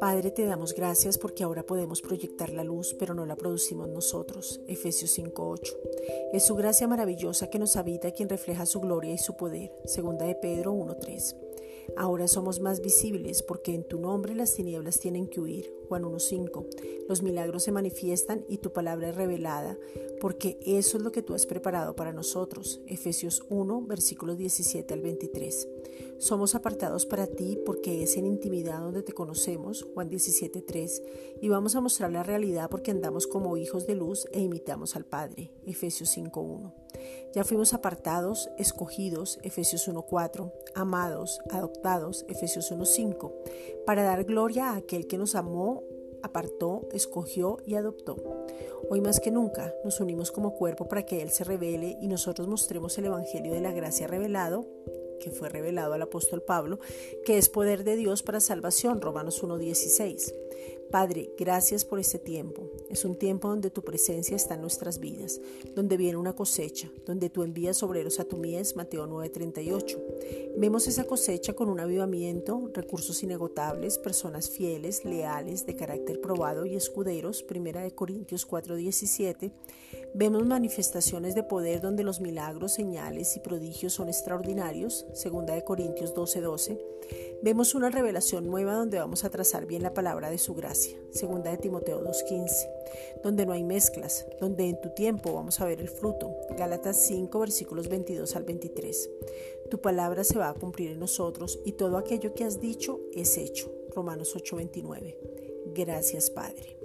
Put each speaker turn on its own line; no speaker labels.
Padre, te damos gracias porque ahora podemos proyectar la luz, pero no la producimos nosotros. Efesios 5:8. Es su gracia maravillosa que nos habita quien refleja su gloria y su poder. Segunda de Pedro 1:3. Ahora somos más visibles porque en tu nombre las tinieblas tienen que huir. Juan 1.5. Los milagros se manifiestan y tu palabra es revelada, porque eso es lo que tú has preparado para nosotros. Efesios 1, versículos 17 al 23. Somos apartados para ti porque es en intimidad donde te conocemos. Juan 17.3. Y vamos a mostrar la realidad porque andamos como hijos de luz e imitamos al Padre. Efesios 5.1. Ya fuimos apartados, escogidos, Efesios 1.4, amados, adoptados, Efesios 1.5, para dar gloria a aquel que nos amó, apartó, escogió y adoptó. Hoy más que nunca nos unimos como cuerpo para que Él se revele y nosotros mostremos el Evangelio de la gracia revelado que fue revelado al apóstol Pablo, que es poder de Dios para salvación, Romanos 1.16. Padre, gracias por este tiempo. Es un tiempo donde tu presencia está en nuestras vidas, donde viene una cosecha, donde tú envías obreros a tu mies, Mateo 9:38. Vemos esa cosecha con un avivamiento, recursos inagotables, personas fieles, leales, de carácter probado y escuderos, 1 Corintios 4:17. Vemos manifestaciones de poder donde los milagros, señales y prodigios son extraordinarios, 2 Corintios 12:12. Vemos una revelación nueva donde vamos a trazar bien la palabra de su gracia, segunda de Timoteo 2.15, donde no hay mezclas, donde en tu tiempo vamos a ver el fruto, Gálatas 5 versículos 22 al 23. Tu palabra se va a cumplir en nosotros y todo aquello que has dicho es hecho, Romanos 8.29. Gracias Padre.